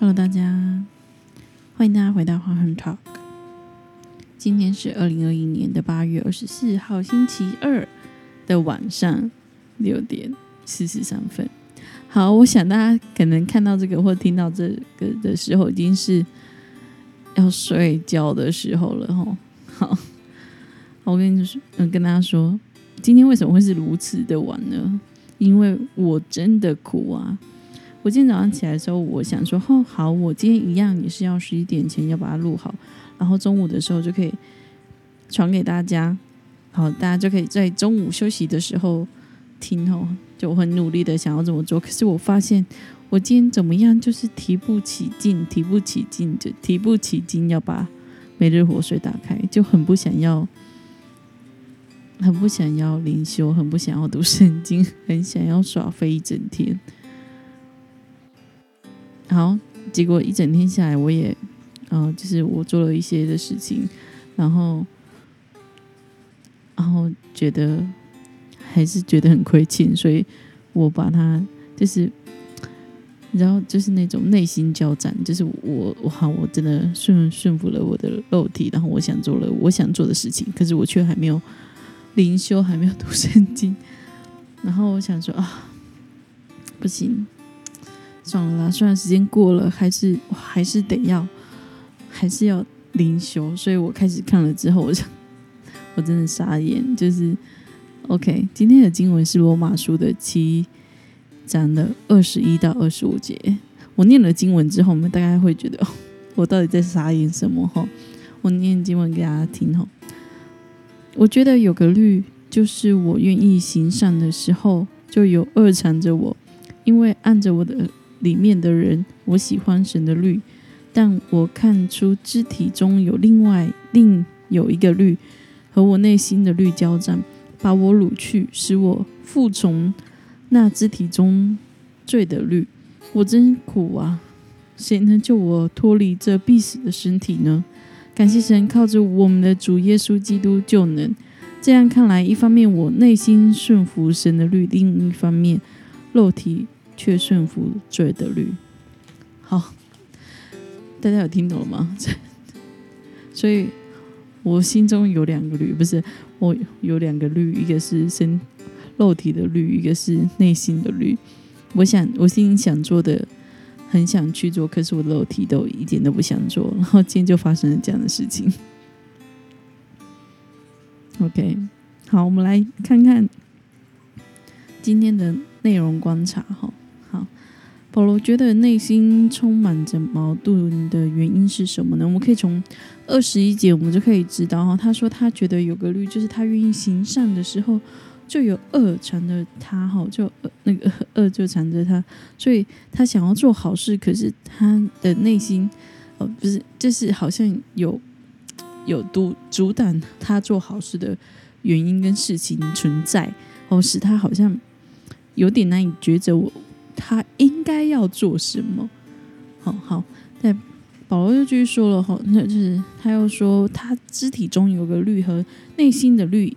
Hello，大家，欢迎大家回到花生 Talk。今天是二零二一年的八月二十四号，星期二的晚上六点四十三分。好，我想大家可能看到这个或听到这个的时候，已经是要睡觉的时候了哈。好，我跟你说，嗯，跟大家说，今天为什么会是如此的晚呢？因为我真的苦啊！我今天早上起来的时候，我想说，哦，好，我今天一样也是要十一点前要把它录好，然后中午的时候就可以传给大家，好，大家就可以在中午休息的时候听哦。就很努力的想要这么做，可是我发现我今天怎么样，就是提不起劲，提不起劲，就提不起劲要把每日活水打开，就很不想要，很不想要灵修，很不想要读圣经，很想要耍飞一整天。好，结果一整天下来，我也，呃，就是我做了一些的事情，然后，然后觉得。还是觉得很亏欠，所以我把它就是，然后就是那种内心交战，就是我我好，我真的顺顺服了我的肉体，然后我想做了我想做的事情，可是我却还没有灵修，还没有读圣经，然后我想说啊，不行，算了啦，虽然时间过了，还是还是得要，还是要灵修，所以我开始看了之后，我想 我真的傻眼，就是。OK，今天的经文是罗马书的七章的二十一到二十五节。我念了经文之后，我们大概会觉得，我到底在傻眼什么？哈，我念经文给大家听。哈，我觉得有个律，就是我愿意行善的时候，就有恶缠着我，因为按着我的里面的人，我喜欢神的律，但我看出肢体中有另外另有一个律，和我内心的律交战。把我掳去，使我服从那肢体中罪的律，我真苦啊！谁能救我脱离这必死的身体呢？感谢神，靠着我们的主耶稣基督就能。这样看来，一方面我内心顺服神的律，另一方面肉体却顺服罪的律。好，大家有听懂了吗？所以。我心中有两个律，不是我有两个律，一个是身肉体的律，一个是内心的律。我想我心想做的，很想去做，可是我的肉体都一点都不想做。然后今天就发生了这样的事情。OK，好，我们来看看今天的内容观察哈。保罗觉得内心充满着矛盾的原因是什么呢？我们可以从二十一节，我们就可以知道哈。他说他觉得有个律，就是他愿意行善的时候，就有恶缠着他哈，就那个 恶就缠着他，所以他想要做好事，可是他的内心呃不是，就是好像有有阻阻挡他做好事的原因跟事情存在哦，使他好像有点难以抉择。我。他应该要做什么？好好，但保罗又继续说了哈，那就是他又说，他肢体中有个绿和内心的绿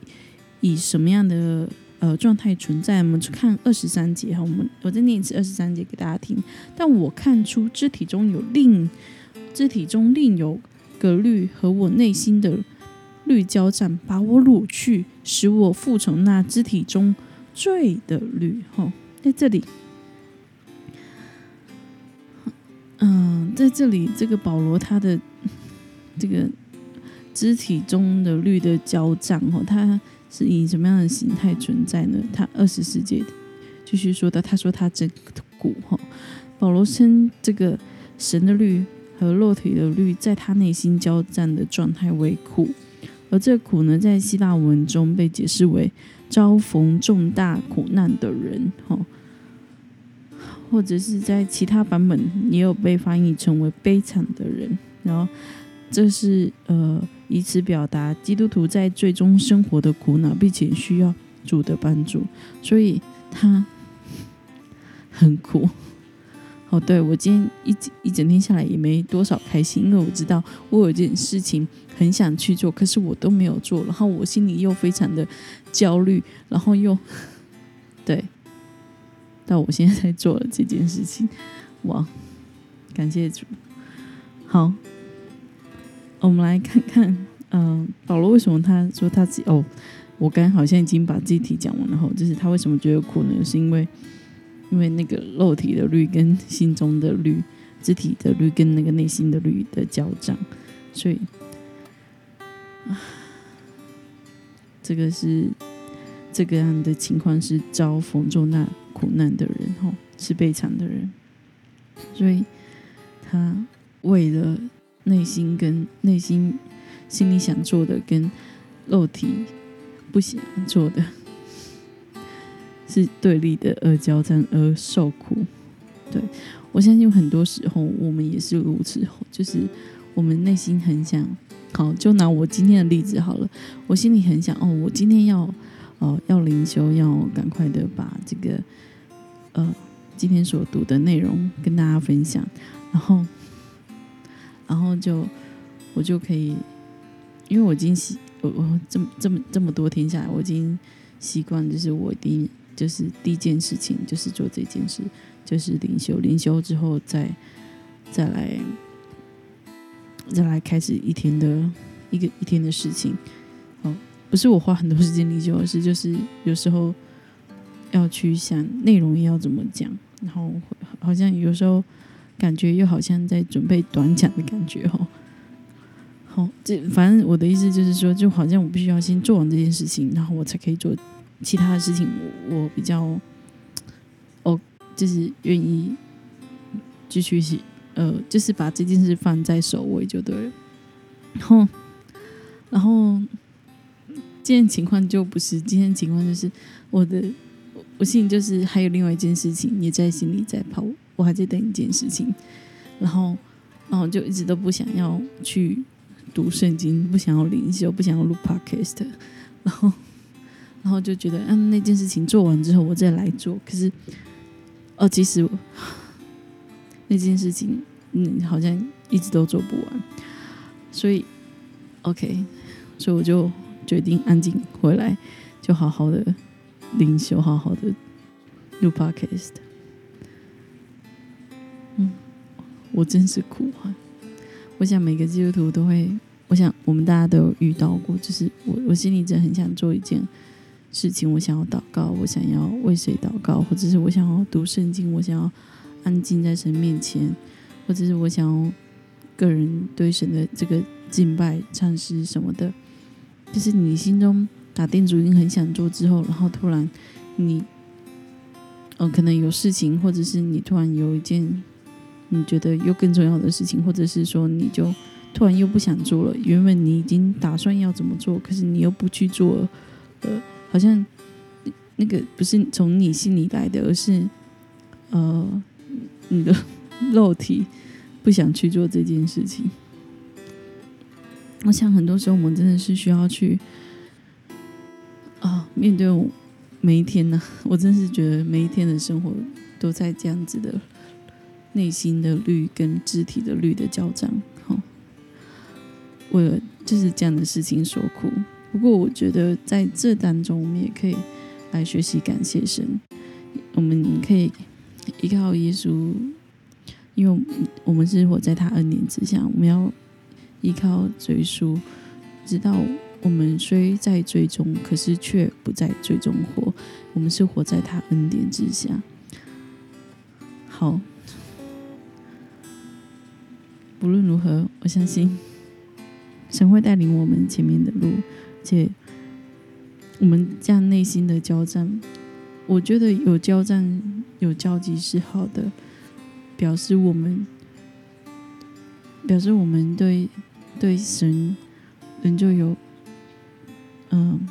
以什么样的呃状态存在？我们去看二十三节哈，我们我再念一次二十三节给大家听。但我看出肢体中有另肢体中另有个绿和我内心的绿交战，把我掳去，使我服从那肢体中罪的绿。哈，在这里。嗯，在这里，这个保罗他的这个肢体中的律的交战哦，他是以什么样的形态存在呢？他二十世纪继续说的，他说他这苦哈。保罗称这个神的律和肉体的律在他内心交战的状态为苦，而这苦呢，在希腊文中被解释为遭逢重大苦难的人哈。或者是在其他版本也有被翻译成为悲惨的人，然后这是呃以此表达基督徒在最终生活的苦恼，并且需要主的帮助，所以他很苦。哦，对我今天一一整天下来也没多少开心，因为我知道我有件事情很想去做，可是我都没有做，然后我心里又非常的焦虑，然后又 对。到我现在在做了这件事情，哇，感谢主。好，我们来看看，嗯，保罗为什么他说他自己哦，我刚好像已经把这题讲完了，后就是他为什么觉得苦呢？是因为因为那个肉体的律跟心中的律，肢体的律跟那个内心的律的交战，所以，这个是这个样的情况是遭逢重难苦难的人，吼，是悲惨的人，所以他。为了内心跟内心心里想做的，跟肉体不想做的，是对立的而交战而受苦。对我相信很多时候我们也是如此，就是我们内心很想，好，就拿我今天的例子好了，我心里很想，哦，我今天要，哦，要灵修，要赶快的把这个，呃，今天所读的内容跟大家分享，然后。然后就我就可以，因为我已经习我我这么这么这么多天下来，我已经习惯，就是我第一就是第一件事情就是做这件事，就是灵修，灵修之后再再来再来开始一天的一个一天的事情。哦，不是我花很多时间灵修，而是就是有时候要去想内容要怎么讲，然后好像有时候。感觉又好像在准备短讲的感觉哦。好，这反正我的意思就是说，就好像我必须要先做完这件事情，然后我才可以做其他的事情。我比较哦，就是愿意继续去呃，就是把这件事放在首位就对了。然后，然后今天情况就不是，今天情况就是我的，我心里就是还有另外一件事情也在心里在跑。我还在等一件事情，然后，然后就一直都不想要去读圣经，不想要灵修，不想要录 podcast，然后，然后就觉得，嗯，那件事情做完之后我再来做。可是，哦，其实那件事情，嗯，好像一直都做不完，所以，OK，所以我就决定安静回来，就好好的灵修，好好的录 podcast 嗯。我真是苦啊！我想每个基督徒都会，我想我们大家都有遇到过，就是我我心里真的很想做一件事情，我想要祷告，我想要为谁祷告，或者是我想要读圣经，我想要安静在神面前，或者是我想要个人对神的这个敬拜、唱诗什么的，就是你心中打定主意很想做之后，然后突然你，嗯，可能有事情，或者是你突然有一件。你觉得又更重要的事情，或者是说你就突然又不想做了？原本你已经打算要怎么做，可是你又不去做，呃，好像那个不是从你心里来的，而是呃你的肉体不想去做这件事情。我想很多时候我们真的是需要去啊面对我每一天呢。我真是觉得每一天的生活都在这样子的。内心的绿跟肢体的绿的交战，哈，为了就是这样的事情所苦。不过，我觉得在这当中，我们也可以来学习感谢神。我们可以依靠耶稣，因为我们是活在他恩典之下。我们要依靠追溯，直到我们虽在最终，可是却不在最终活。我们是活在他恩典之下。好。无论如何，我相信神会带领我们前面的路，且我们这样内心的交战，我觉得有交战有交集是好的，表示我们表示我们对对神仍旧有嗯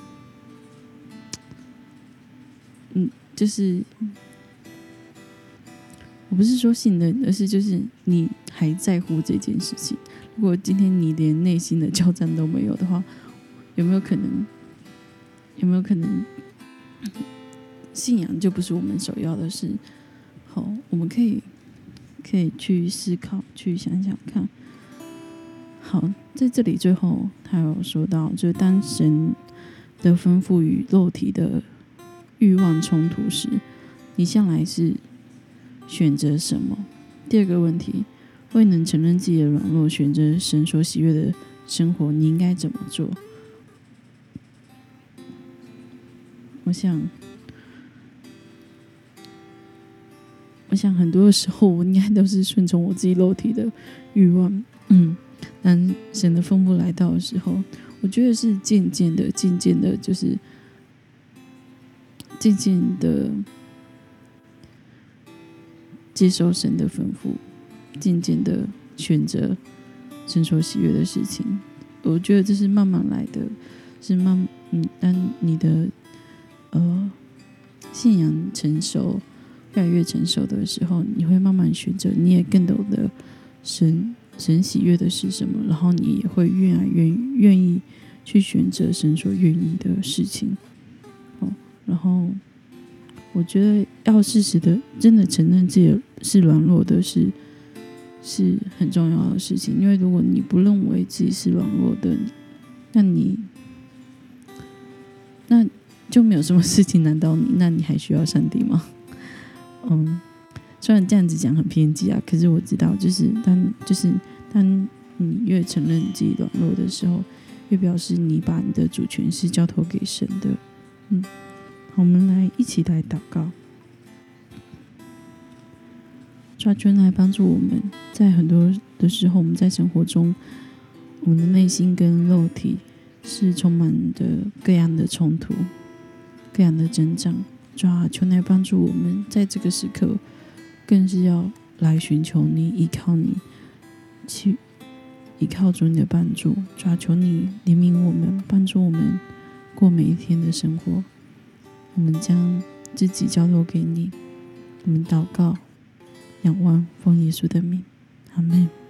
嗯，就是我不是说信任，而是就是你。还在乎这件事情？如果今天你连内心的交战都没有的话，有没有可能？有没有可能？信仰就不是我们首要的事。好，我们可以可以去思考，去想想看。好，在这里最后他有说到，就是当神的吩咐与肉体的欲望冲突时，你向来是选择什么？第二个问题。未能承认自己的软弱，选择神所喜悦的生活，你应该怎么做？我想，我想很多的时候，我应该都是顺从我自己肉体的欲望。嗯，当神的风波来到的时候，我觉得是渐渐的、渐渐的，就是渐渐的接受神的吩咐，渐渐的选择神所喜悦的事情。我觉得这是慢慢来的，是慢嗯，当你的。呃，信仰成熟，越来越成熟的时候，你会慢慢选择，你也更懂得神神喜悦的是什么，然后你也会越来越愿意去选择神所愿意的事情。哦，然后我觉得要适时的真的承认自己是软弱的，是是很重要的事情。因为如果你不认为自己是软弱的，那你那。就没有什么事情难倒你，那你还需要上帝吗？嗯，虽然这样子讲很偏激啊，可是我知道，就是当就是当你越承认自己软弱的时候，越表示你把你的主权是交托给神的。嗯，好，我们来一起来祷告，抓圈来帮助我们，在很多的时候，我们在生活中，我们的内心跟肉体是充满着各样的冲突。各样的增长，主啊，求来帮助我们，在这个时刻，更是要来寻求你，依靠你，去依靠主你的帮助。抓，求你怜悯我们，帮助我们过每一天的生活。我们将自己交托给你，我们祷告，仰望奉耶稣的名，阿门。